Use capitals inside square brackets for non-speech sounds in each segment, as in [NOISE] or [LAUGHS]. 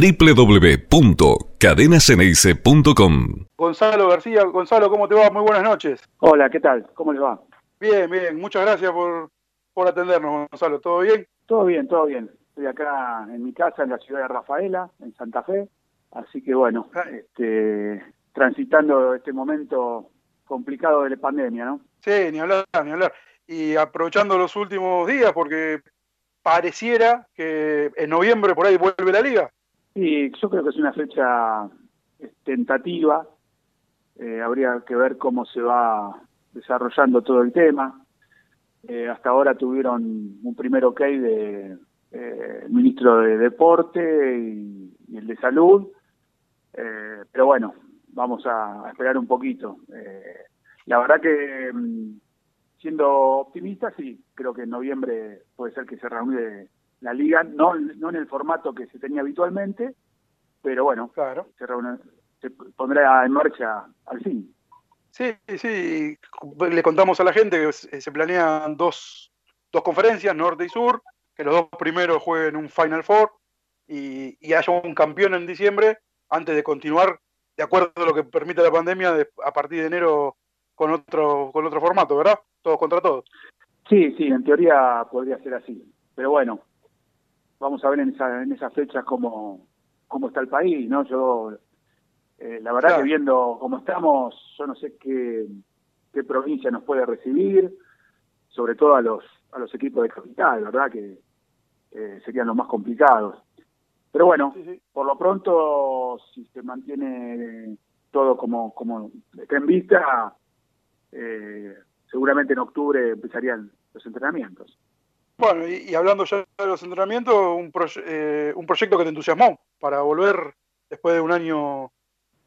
www.cadenaceneice.com Gonzalo García, Gonzalo, ¿cómo te va? Muy buenas noches. Hola, ¿qué tal? ¿Cómo le va? Bien, bien, muchas gracias por, por atendernos, Gonzalo. ¿Todo bien? Todo bien, todo bien. Estoy acá en mi casa, en la ciudad de Rafaela, en Santa Fe. Así que bueno, Ah. este, transitando este momento complicado de la pandemia, ¿no? Sí, ni hablar, ni hablar. Y aprovechando los últimos días, porque pareciera que en noviembre por ahí vuelve la liga. Y yo creo que es una fecha eh, tentativa. Eh, habría que ver cómo se va desarrollando todo el tema. Eh, hasta ahora tuvieron un primer ok de ministro de Deporte y, el de Salud. Pero bueno, vamos a, a esperar un poquito. La verdad que, mm, siendo optimista, sí, creo que en noviembre puede ser que se reúne la liga, no, no en el formato que se tenía habitualmente, pero bueno, Claro. se, reúne- se pondrá en marcha al fin. Sí, sí, le contamos a la gente que se se planean dos, dos conferencias, norte y sur, que los dos primeros jueguen un Final Four y, y haya un campeón en diciembre antes de continuar, de acuerdo a lo que permite la pandemia, de- a partir de enero con otro, con otro formato, ¿verdad? Todos contra todos. Sí, sí, en teoría podría ser así. Pero bueno, vamos a ver en, esa, en esas fechas cómo, cómo está el país, ¿no? Yo, eh, la verdad Claro. que viendo cómo estamos, yo no sé qué, qué provincia nos puede recibir, sobre todo a los, a los equipos de capital, ¿verdad? Que eh, serían los más complicados. Pero bueno, Sí, sí. por lo pronto, si se mantiene todo como, como está en vista, eh, seguramente en octubre empezarían los entrenamientos. Bueno, y, hablando ya de los entrenamientos, un, proye- eh, un proyecto que te entusiasmó para volver después de un año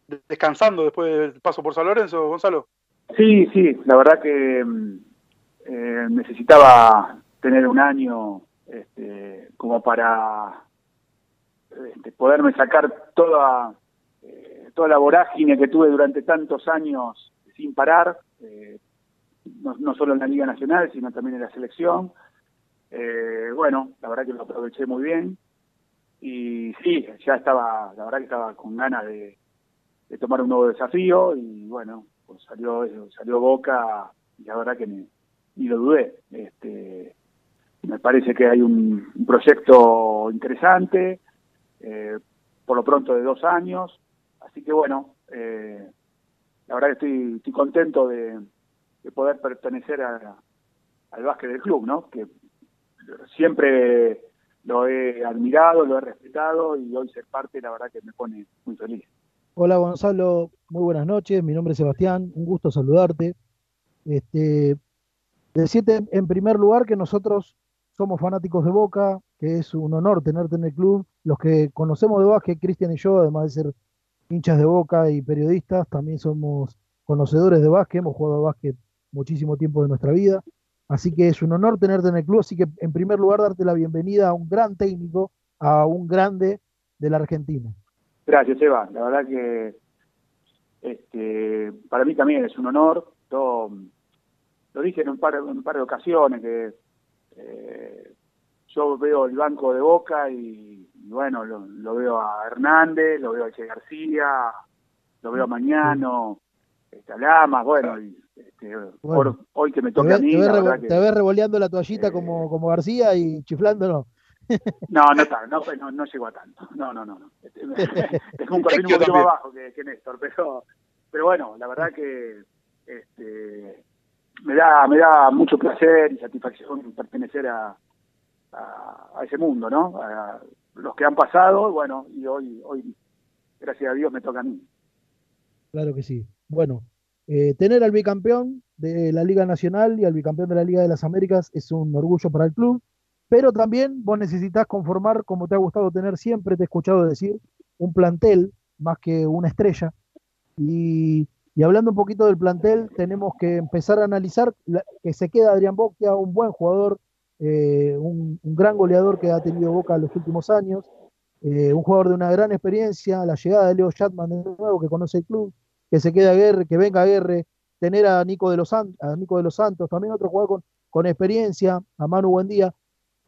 de- descansando, después del paso por San Lorenzo, Gonzalo. Sí, sí, la verdad que mm, eh, necesitaba tener un año este, como para este, poderme sacar toda, eh, toda la vorágine que tuve durante tantos años sin parar, no solo en la Liga Nacional, sino también en la selección. Eh, bueno, la verdad que lo aproveché muy bien y sí, ya estaba, la verdad que estaba con ganas de, tomar un nuevo desafío y bueno, pues salió salió Boca y la verdad que ni, ni lo dudé. Este, me parece que hay un, un proyecto interesante, eh, por lo pronto de dos años, así que bueno, eh, la verdad que estoy, estoy contento de, de poder pertenecer al básquet del club, ¿no? Que siempre lo he admirado, lo he respetado y hoy ser parte, la verdad que me pone muy feliz. Hola Gonzalo, muy buenas noches. Mi nombre es Sebastián, un gusto saludarte. Este, decirte en primer lugar que nosotros somos fanáticos de Boca, que es un honor tenerte en el club. Los que conocemos de básquet, Cristian y yo, además de ser hinchas de Boca y periodistas, también somos conocedores de básquet, hemos jugado básquet muchísimo tiempo de nuestra vida. Así que es un honor tenerte en el club. Así que en primer lugar darte la bienvenida a un gran técnico, a un grande de la Argentina. Gracias, Eva. La verdad que este, para mí también es un honor. Yo lo dije en un par, en un par de ocasiones que eh, yo veo el banco de Boca y, y bueno, lo, lo veo a Hernández, lo veo a Che García, lo veo a Mañano, Lamas, bueno, y, este, Bueno. por- hoy que me toca a mí, te ves la revo- verdad que... te ves revoleando la toallita eh, como, como García y chiflándolo. [LAUGHS] No, no, está, no, no, no llegó a tanto. No, no, no. no. Este, [LAUGHS] es un perfil un poquito más bajo que, que Néstor, pero, pero bueno, la verdad que este, me da me da mucho placer y satisfacción pertenecer a, a, a ese mundo, ¿no? A los que han pasado, bueno, y hoy, hoy, gracias a Dios, me toca a mí. Claro que sí. Bueno, eh, tener al bicampeón de la Liga Nacional y al bicampeón de la Liga de las Américas es un orgullo para el club, pero también vos necesitas conformar, como te ha gustado tener siempre, te he escuchado decir, un plantel más que una estrella. Y, y hablando un poquito del plantel, tenemos que empezar a analizar que se queda Adrián Bocchia, un buen jugador, eh, un, un gran goleador que ha tenido Boca en los últimos años, eh, un jugador de una gran experiencia, la llegada de Leo Chatman de nuevo, que conoce el club, que se quede Aguerre, que venga Aguerre, tener a Nico de los, a Nico de los Santos, también otro jugador con, experiencia, a Manu Buendía.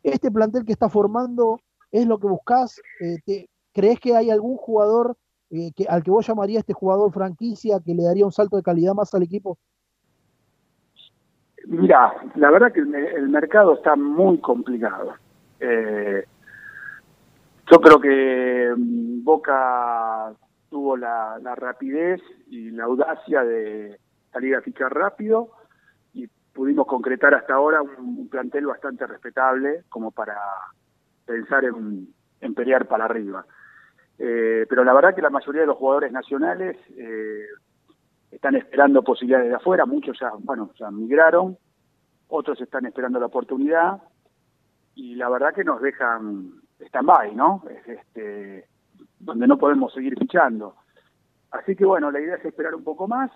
Este plantel que está formando es lo que buscás, eh, ¿crees que hay algún jugador eh, al que vos llamaría este jugador franquicia que le daría un salto de calidad más al equipo? Mira, la verdad que el, mercado está muy complicado. Eh, yo creo que mm, Boca tuvo la, rapidez y la audacia de salir a fichar rápido y pudimos concretar hasta ahora un, plantel bastante respetable como para pensar en, pelear para arriba. Eh, pero la verdad que la mayoría de los jugadores nacionales eh, están esperando posibilidades de afuera, muchos ya, bueno, ya migraron, otros están esperando la oportunidad y la verdad que nos dejan stand-by, ¿no? Este, donde no podemos seguir fichando. Así que bueno, la idea es esperar un poco más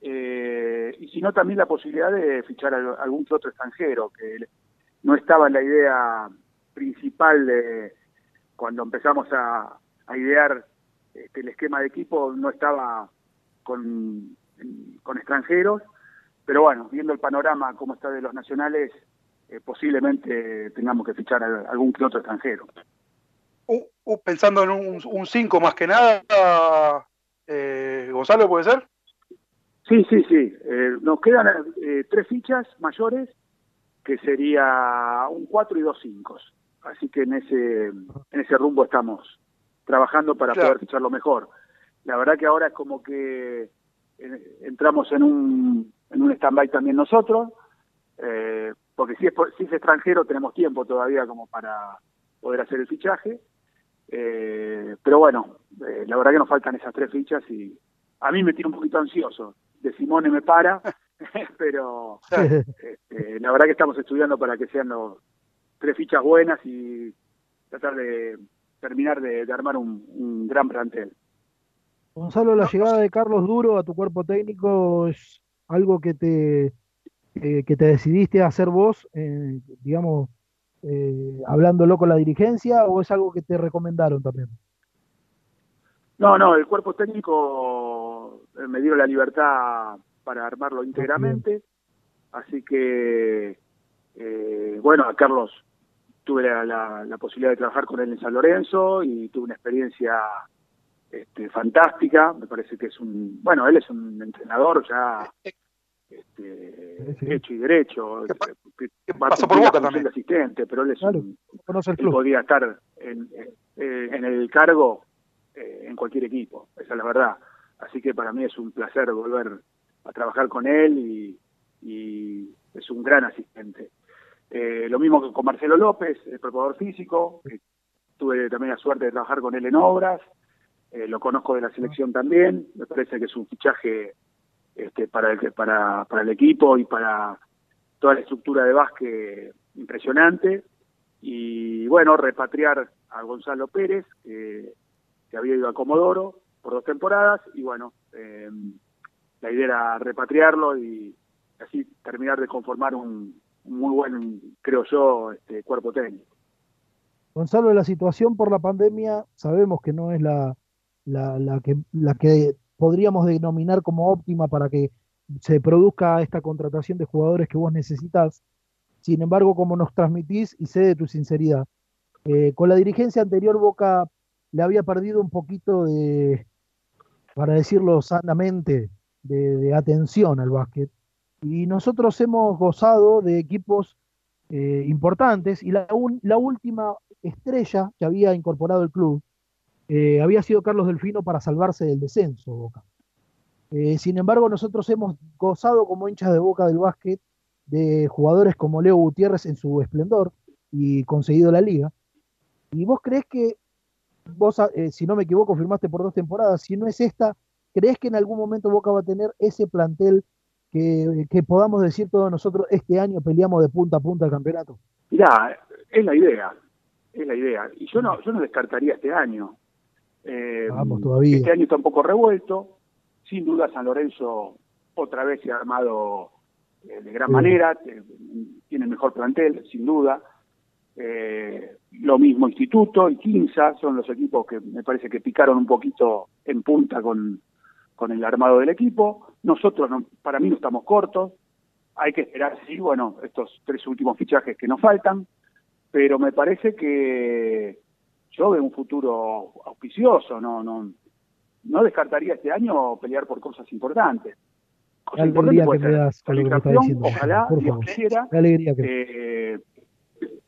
eh, y si no también la posibilidad de fichar a algún otro extranjero, que no estaba en la idea principal de cuando empezamos a, idear este, el esquema de equipo, no estaba con, con extranjeros, pero bueno, viendo el panorama como está de los nacionales, eh, posiblemente tengamos que fichar a algún que otro extranjero. Uh, pensando en un 5 más que nada, eh, Gonzalo, ¿puede ser? Sí, sí, sí. Eh, nos quedan tres fichas mayores, que sería un 4 y dos 5. Así que en ese, en ese rumbo estamos trabajando para poder fichar lo mejor. La verdad que ahora es como que entramos en un, en un stand-by también nosotros, eh, porque si es, si es extranjero tenemos tiempo todavía como para poder hacer el fichaje. Eh, pero bueno, eh, la verdad que nos faltan esas tres fichas y a mí me tiene un poquito ansioso. De Simone me para, [LAUGHS] [LAUGHS] pero este, la verdad que estamos estudiando para que sean los tres fichas buenas y tratar de terminar de, armar un, gran plantel. Gonzalo, la llegada de Carlos Duro a tu cuerpo técnico es algo que te eh, que te decidiste a hacer vos, eh, digamos, eh, hablándolo con la dirigencia, o es algo que te recomendaron también? No, no, el cuerpo técnico me dio la libertad para armarlo íntegramente, así que, bueno, a Carlos tuve la, posibilidad de trabajar con él en San Lorenzo y tuve una experiencia este, fantástica, me parece que es un, bueno, él es un entrenador ya este, hecho y derecho. ¿Qué, pasó por Boca también? asistente, pero él, es un, podía estar en, en el cargo eh, en cualquier equipo, esa es la verdad. Así que para mí es un placer volver a trabajar con él y, es un gran asistente. Eh, lo mismo que con Marcelo López, el preparador físico, que tuve también la suerte de trabajar con él en obras, eh, lo conozco de la selección también, me parece que es un fichaje este, para, el, para, para el equipo y para toda la estructura de básquet impresionante. Y bueno, repatriar a Gonzalo Pérez, que, había ido a Comodoro por dos temporadas, y bueno, eh, la idea era repatriarlo y así terminar de conformar un, muy buen, creo yo, este, cuerpo técnico. Gonzalo, la situación por la pandemia sabemos que no es la, la, la, que, la que podríamos denominar como óptima para que se produzca esta contratación de jugadores que vos necesitas. Sin embargo, como nos transmitís, y sé de tu sinceridad, eh, con la dirigencia anterior Boca le había perdido un poquito de, para decirlo sanamente, de, atención al básquet. Y nosotros hemos gozado de equipos eh, importantes y la, la última estrella que había incorporado el club eh, había sido Carlos Delfino para salvarse del descenso, Boca. Eh, sin embargo, nosotros hemos gozado como hinchas de Boca del básquet de jugadores como Leo Gutiérrez en su esplendor y conseguido la liga. ¿Y vos crees que, vos, eh, si no me equivoco, firmaste por dos temporadas, si no es esta, crees que en algún momento Boca va a tener ese plantel que, que podamos decir todos nosotros, este año peleamos de punta a punta el campeonato? Ya, es la idea, es la idea. Y yo no, yo no descartaría este año. Eh, Vamos, todavía. Este año está un poco revuelto. Sin duda San Lorenzo otra vez se ha armado eh, de gran manera, tiene mejor plantel, sin duda. Eh, lo mismo Instituto y Quinza son los equipos que me parece que picaron un poquito en punta con, con el armado del equipo. Nosotros, para mí, no estamos cortos. Hay que esperar, sí, bueno, estos tres últimos fichajes que nos faltan, pero me parece que yo veo un futuro auspicioso, no, no, no descartaría este año pelear por cosas importantes. Cosas importantes puede ser ojalá, Dios quisiera, eh,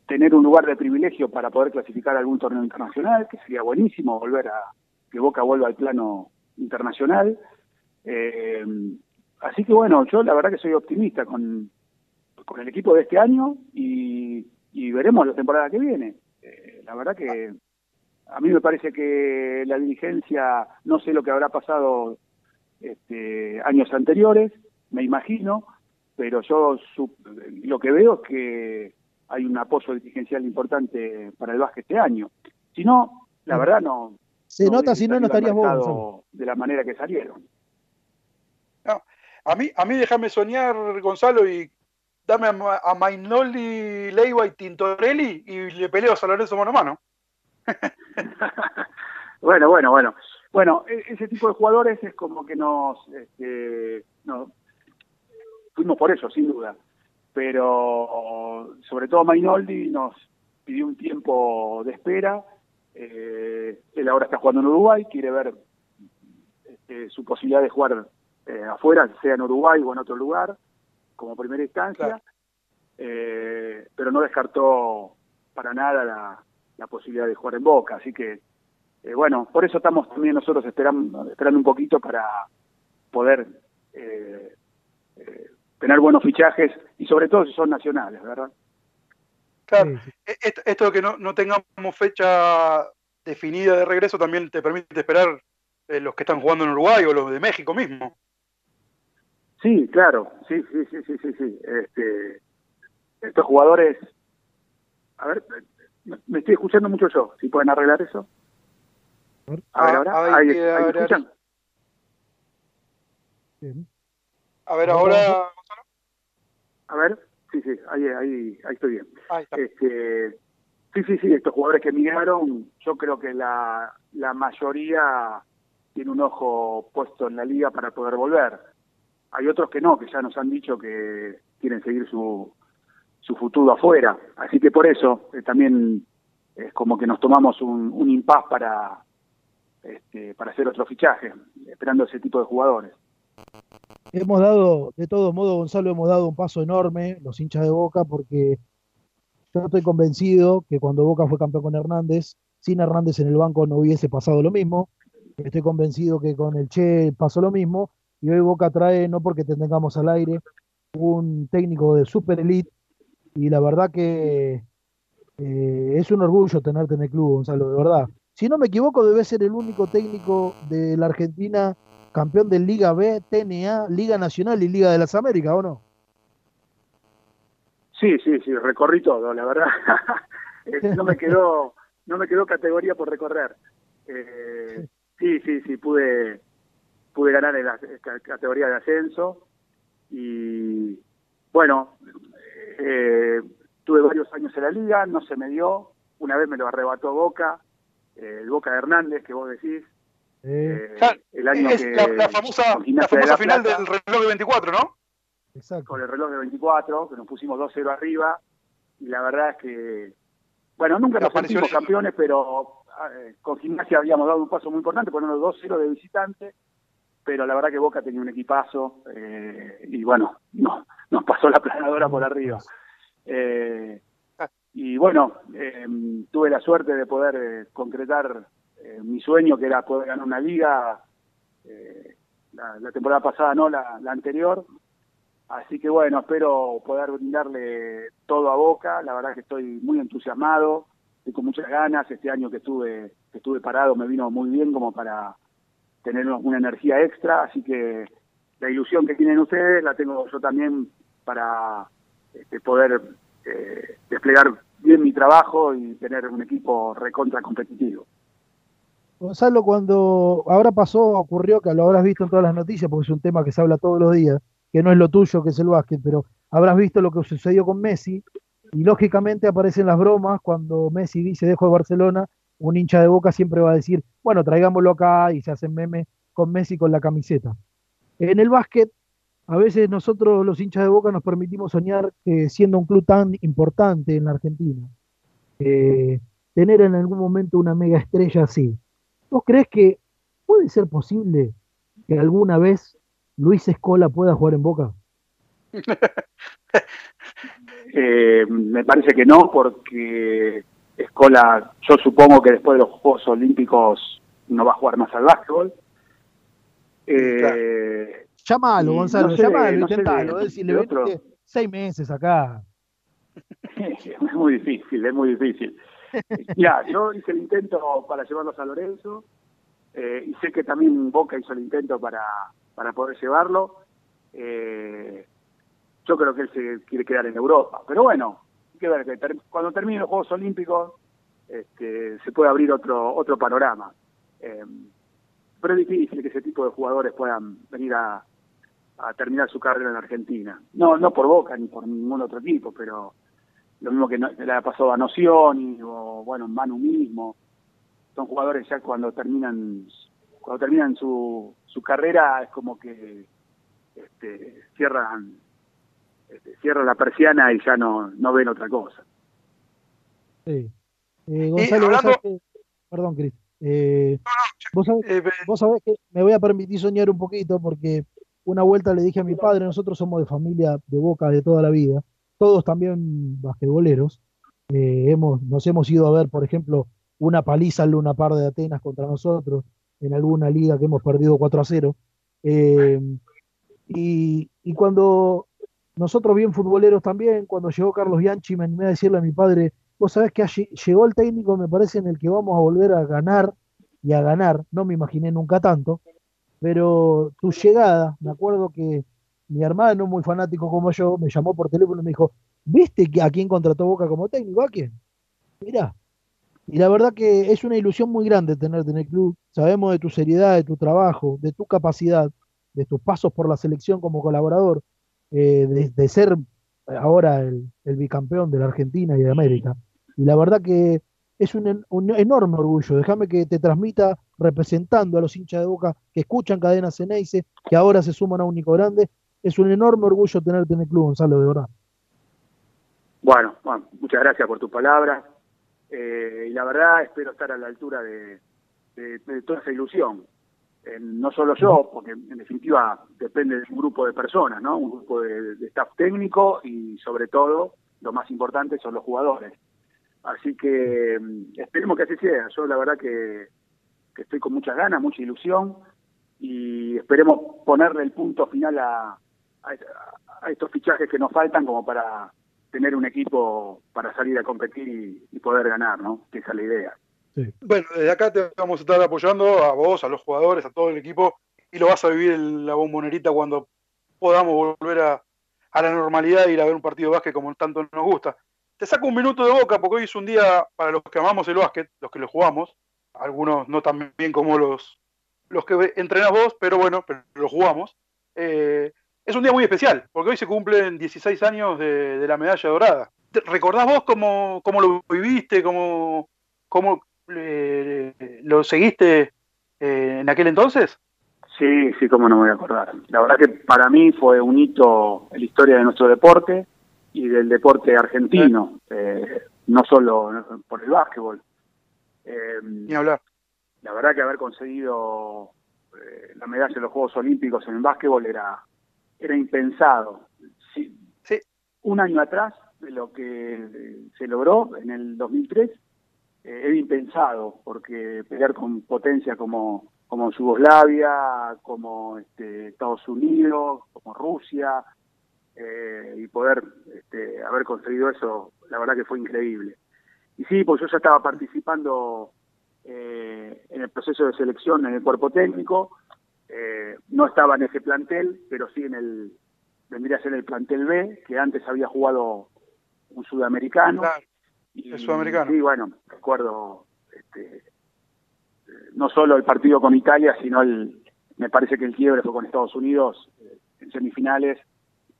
tener un lugar de privilegio para poder clasificar algún torneo internacional, que sería buenísimo volver a que Boca vuelva al plano internacional. Eh, así que bueno, yo la verdad que soy optimista con, con el equipo de este año y, veremos la temporada que viene. Eh, la verdad que a mí me parece que la dirigencia, no sé lo que habrá pasado este, años anteriores, me imagino, pero yo lo que veo es que hay un apoyo dirigencial importante para el básquet este año. Si no, la verdad no. Se nota, si no, no estarías vos. De la manera que salieron. a mí, a mí déjame soñar, Gonzalo, y dame a, a Mainoli, Leiva y Tintorelli y le peleo a San Lorenzo mano a mano. [LAUGHS] bueno, bueno, bueno. Bueno, e, ese tipo de jugadores es como que nos, este, fuimos por eso, sin duda. Pero sobre todo Mainoldi nos pidió un tiempo de espera. Eh, él ahora está jugando en Uruguay, quiere ver este, su posibilidad de jugar eh, afuera, sea en Uruguay o en otro lugar, como primera instancia. Eh, pero no descartó para nada la, la posibilidad de jugar en Boca. Así que, eh, bueno, por eso estamos también nosotros esperando, esperando un poquito para poder eh, eh, tener buenos fichajes y sobre todo si son nacionales, ¿verdad? Claro, e-, esto, de que no, no tengamos fecha definida de regreso también te permite esperar los que están jugando en Uruguay o los de México mismo. Sí, claro, sí, sí, sí, sí, sí, sí. Este, estos jugadores, a ver, me estoy escuchando mucho yo. Si pueden arreglar eso. A ver, ahora. Ahí, escuchan. A ver, ahora, Gonzalo. A ver, sí, sí, ahí, ahí, ahí estoy bien. Este, sí, sí, sí, estos jugadores que emigraron, yo creo que la, la mayoría tiene un ojo puesto en la liga para poder volver. Hay otros que no, que ya nos han dicho que quieren seguir su, su futuro afuera. Así que por eso eh, también es como que nos tomamos un, un impas para, este, para hacer otro fichaje, esperando ese tipo de jugadores. Hemos dado, de todos modos, Gonzalo, hemos dado un paso enorme, los hinchas de Boca, porque yo estoy convencido que cuando Boca fue campeón con Hernández, sin Hernández en el banco no hubiese pasado lo mismo. Estoy convencido que con el Che pasó lo mismo. Y hoy Boca trae, no porque tengamos al aire, un técnico de super elite y la verdad que eh, es un orgullo tenerte en el club, Gonzalo, de verdad. Si no me equivoco, debe ser el único técnico de la Argentina campeón de Liga B, TNA, Liga Nacional y Liga de las Américas, ¿o no? Sí, sí, sí, recorrí todo, la verdad. [LAUGHS] Eh, no me quedó, no me quedó categoría por recorrer. Eh, sí, sí, sí, pude, pude ganar en la categoría de ascenso y bueno, eh, tuve varios años en la liga, no se me dio. Una vez me lo arrebató Boca, eh, el Boca de Hernández, que vos decís. Eh, el año es que, la, famosa, la famosa final del reloj de 24, ¿no? Exacto. Con el reloj de 24, que nos pusimos 2-0 arriba. Y la verdad es que, bueno, nunca nos sentimos campeones, pero eh, con gimnasia habíamos dado un paso muy importante, poniendo 2-0 de visitante pero la verdad que Boca tenía un equipazo eh, y bueno, no, nos pasó la planadora por arriba. Eh, y bueno, eh, tuve la suerte de poder concretar mi sueño, que era poder ganar una liga, la, temporada pasada no, la, anterior. Así que bueno, espero poder brindarle todo a Boca. La verdad que estoy muy entusiasmado, estoy con muchas ganas. Este año que estuve, que estuve parado me vino muy bien como para tener una energía extra, así que la ilusión que tienen ustedes la tengo yo también para este, poder eh, desplegar bien mi trabajo y tener un equipo recontra competitivo. Gonzalo, cuando ahora pasó, ocurrió que lo habrás visto en todas las noticias, porque es un tema que se habla todos los días, que no es lo tuyo, que es el básquet, pero habrás visto lo que sucedió con Messi, y lógicamente aparecen las bromas cuando Messi dice dejo de Barcelona un hincha de boca siempre va a decir, bueno, traigámoslo acá y se hacen memes con Messi con la camiseta. En el básquet, a veces nosotros los hinchas de boca nos permitimos soñar siendo un club tan importante en la Argentina. Eh, tener en algún momento una mega estrella así. ¿Vos crees que puede ser posible que alguna vez Luis Escola pueda jugar en Boca? [LAUGHS] Eh, me parece que no, porque Escola, yo supongo que después de los Juegos Olímpicos no va a jugar más al básquetbol. Eh, llámalo, Gonzalo, llámalo, intentalo. decirle, seis meses acá. [LAUGHS] es muy difícil, es muy difícil. ya, yo hice el intento para llevarlos a Lorenzo eh, y sé que también Boca hizo el intento para, para poder llevarlo. Eh, yo creo que él se quiere quedar en Europa, pero bueno, que ver que cuando termine los Juegos Olímpicos este, se puede abrir otro otro panorama. Eh, pero es difícil que ese tipo de jugadores puedan venir a, terminar su carrera en Argentina. No, no por Boca ni por ningún otro equipo, pero lo mismo que le ha pasado a Nocioni o bueno Manu mismo son jugadores ya cuando terminan cuando terminan su, su carrera es como que este, cierran este, cierran la persiana y ya no, no ven otra cosa sí eh, Gonzalo perdón Cris eh, vos, eh, vos sabés que me voy a permitir soñar un poquito porque una vuelta le dije a mi padre nosotros somos de familia de Boca de toda la vida todos también basquetboleros. Eh, hemos, nos hemos ido a ver, por ejemplo, una paliza en Luna Par de Atenas contra nosotros en alguna liga que hemos perdido 4 a 0. Eh, y, cuando nosotros bien futboleros también, cuando llegó Carlos Bianchi, me animé a decirle a mi padre, vos sabés que llegó el técnico, me parece, en el que vamos a volver a ganar y a ganar, no me imaginé nunca tanto, pero tu llegada, me acuerdo que mi hermano, muy fanático como yo, me llamó por teléfono y me dijo, ¿viste a quién contrató Boca como técnico? ¿A quién? Mirá. Y la verdad que es una ilusión muy grande tenerte en el club. Sabemos de tu seriedad, de tu trabajo, de tu capacidad, de tus pasos por la selección como colaborador, eh, de, ser ahora el, bicampeón de la Argentina y de América. Y la verdad que es un, un enorme orgullo. Déjame que te transmita representando a los hinchas de Boca que escuchan Cadena Ceneice, que ahora se suman a Único Grande es un enorme orgullo tenerte en el club, Gonzalo, de verdad. Bueno, muchas gracias por tu palabra. Eh, y la verdad espero estar a la altura de, toda esa ilusión. No solo yo, porque en definitiva depende de un grupo de personas, ¿no? Un grupo de, staff técnico y sobre todo, lo más importante son los jugadores. Así que mm, esperemos que así sea. Yo la verdad que estoy con muchas ganas, mucha ilusión y esperemos ponerle el punto final a, a, estos fichajes que nos faltan como para tener un equipo para salir a competir y, poder ganar, ¿no? Que esa es la idea. Bueno, desde acá te vamos a estar apoyando a vos, a los jugadores, a todo el equipo, y lo vas a vivir en la bombonerita cuando podamos volver a, la normalidad e ir a ver un partido de básquet como tanto nos gusta. Te saco un minuto de boca porque hoy es un día para los que amamos el básquet, los que lo jugamos, algunos no tan bien como los, los que entrenás vos, pero bueno, pero lo jugamos. Eh, es un día muy especial, porque hoy se cumplen 16 años de, la medalla dorada. ¿Recordás vos cómo, cómo lo viviste, cómo, cómo eh, lo seguiste eh, en aquel entonces? Sí, sí, cómo no me voy a acordar. La verdad que para mí fue un hito en la historia de nuestro deporte y del deporte argentino, eh, no solo por el básquetbol. Ni hablar. La verdad que haber conseguido la medalla de los Juegos Olímpicos en el básquetbol era era impensado. Sí, Un año atrás de lo que se logró en el 2003 eh, era impensado, porque pelear con potencia como, como Yugoslavia, como este, Estados Unidos, como Rusia, eh, y poder este, haber conseguido eso, la verdad que fue increíble. Y sí, pues yo ya estaba participando eh, en el proceso de selección en el cuerpo técnico, eh, no estaba en ese plantel, pero sí en el, vendría a ser el plantel B, que antes había jugado un sudamericano. Y, el sudamericano. Sí, bueno, recuerdo este, no solo el partido con Italia, sino el, me parece que el quiebre fue con Estados Unidos eh, en semifinales.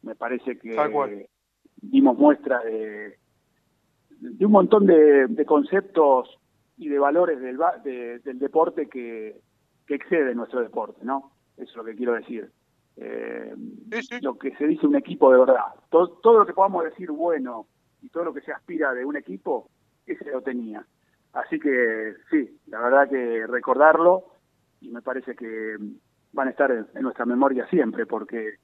Me parece que dimos muestra de, de un montón de, conceptos y de valores del, del deporte que, que excede nuestro deporte, ¿no? Eso es lo que quiero decir. Eh, lo que se dice un equipo de verdad. Todo, lo que podamos decir bueno y todo lo que se aspira de un equipo, ese lo tenía. así que sí, la verdad que recordarlo y me parece que van a estar en, nuestra memoria siempre porque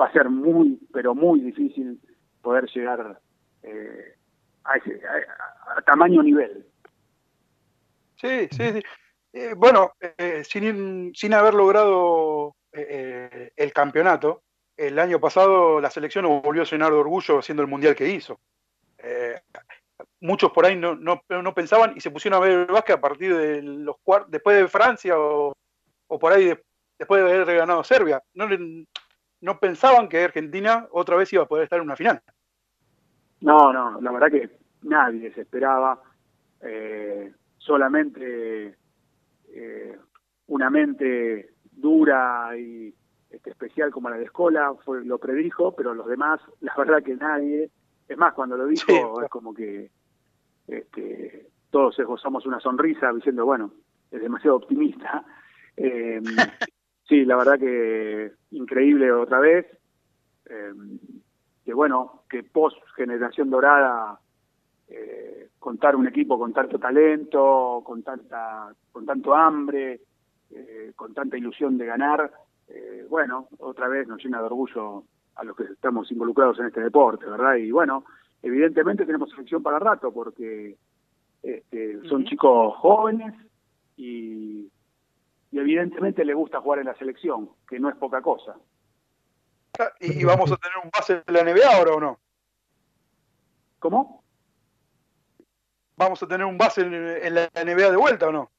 va a ser muy, pero muy difícil poder llegar eh, a, ese, a, tamaño nivel. Sí, sí, sí. Eh, bueno, eh, sin, sin haber logrado el campeonato, el año pasado la selección volvió a llenar de orgullo haciendo el mundial que hizo. Muchos por ahí no, no, no, pensaban y se pusieron a ver el básquet a partir de los cuartos, después de Francia o, o por ahí después de haber ganado Serbia. No, no pensaban que Argentina otra vez iba a poder estar en una final. No, no, la verdad que nadie se esperaba. Eh, solamente eh, una mente dura y este, especial como la de Escola fue, lo predijo, pero los demás, la verdad que nadie. Es más, cuando lo dijo, es como que este, todos esbozamos una sonrisa diciendo, bueno, es demasiado optimista. [LAUGHS] Eh, sí, la verdad que increíble otra vez. Eh, que bueno, que post generación dorada eh, contar un equipo con tanto talento, con tanta, con tanto hambre, eh, con tanta ilusión de ganar, eh, bueno, otra vez nos llena de orgullo a los que estamos involucrados en este deporte, ¿verdad? Y bueno, evidentemente tenemos selección para rato porque este, son chicos jóvenes y y evidentemente le gusta jugar en la selección, que no es poca cosa. ¿Y vamos a tener un base en la NBA ahora o no? ¿Cómo? ¿Vamos a tener un base en, la NBA de vuelta o no?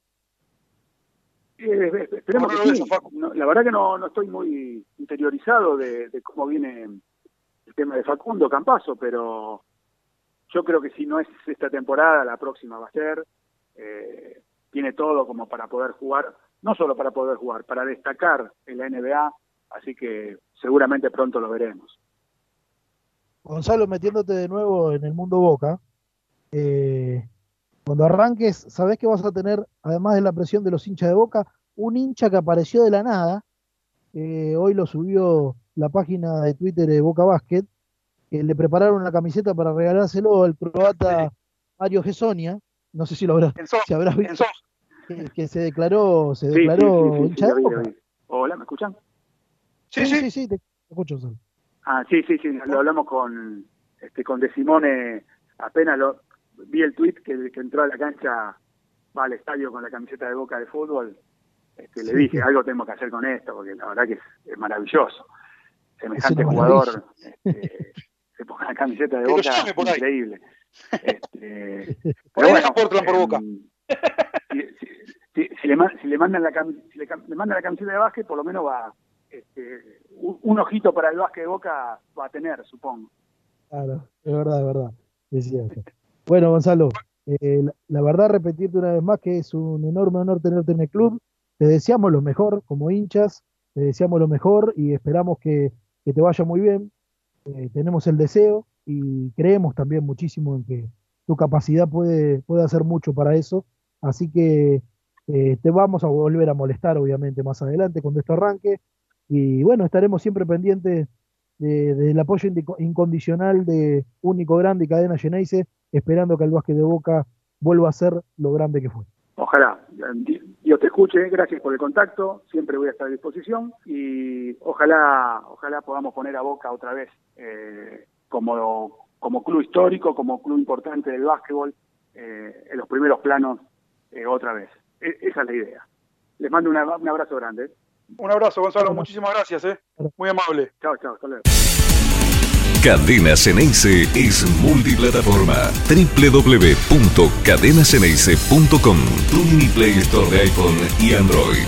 Eh, esperemos que sí. la verdad que no, no estoy muy interiorizado de, cómo viene el tema de Facundo Campaso, pero yo creo que si no es esta temporada, la próxima va a ser. Eh, tiene todo como para poder jugar no solo para poder jugar, para destacar en la NBA, así que seguramente pronto lo veremos. Gonzalo, metiéndote de nuevo en el mundo Boca, eh, cuando arranques, sabés que vas a tener, además de la presión de los hinchas de Boca, un hincha que apareció de la nada, eh, hoy lo subió la página de Twitter de Boca Basket, que le prepararon la camiseta para regalárselo al croata Mario Gesonia, no sé si lo habrás, si habrás visto. Que, se declaró, se declaró Hola, ¿me escuchan? Sí, sí, sí, te escucho. Ah, sí, sí, sí, lo hablamos con este con De Simone, apenas lo vi el tweet que, que entró a la cancha, va al estadio con la camiseta de Boca de fútbol, este, le dije, algo tenemos que hacer con esto, porque la verdad que es, maravilloso. Semejante jugador este, [LAUGHS] se ponga la camiseta de Boca, increíble. Este, [LAUGHS] pero bueno, por Boca. Em, si, le, si le mandan la si le, mandan la camiseta de básquet, por lo menos va este, un, ojito para el básquet de Boca va a tener, supongo. Claro, es verdad, es verdad, es cierto. Bueno, Gonzalo, eh, la, verdad repetirte una vez más que es un enorme honor tenerte en el club. Te deseamos lo mejor como hinchas, te deseamos lo mejor y esperamos que, te vaya muy bien. Eh, tenemos el deseo y creemos también muchísimo en que tu capacidad puede, puede hacer mucho para eso. Así que eh, te vamos a volver a molestar, obviamente, más adelante cuando esto arranque. Y bueno, estaremos siempre pendientes del apoyo incondicional de Único Grande y Cadena Geneise, esperando que el básquet de Boca vuelva a ser lo grande que fue. Ojalá, Dios te escuche, gracias por el contacto, siempre voy a estar a disposición y ojalá, ojalá podamos poner a Boca otra vez eh, como, como club histórico, como club importante del básquetbol, eh, en los primeros planos otra vez. E, esa es la idea. Les mando un abrazo grande. Un abrazo, Gonzalo. Muchísimas gracias. ¿eh? Muy amable. Chao, chao. Hasta luego. Cadena Ceneice es multiplataforma. www.cadenaceneice.com Tu mini Play Store de iPhone y Android.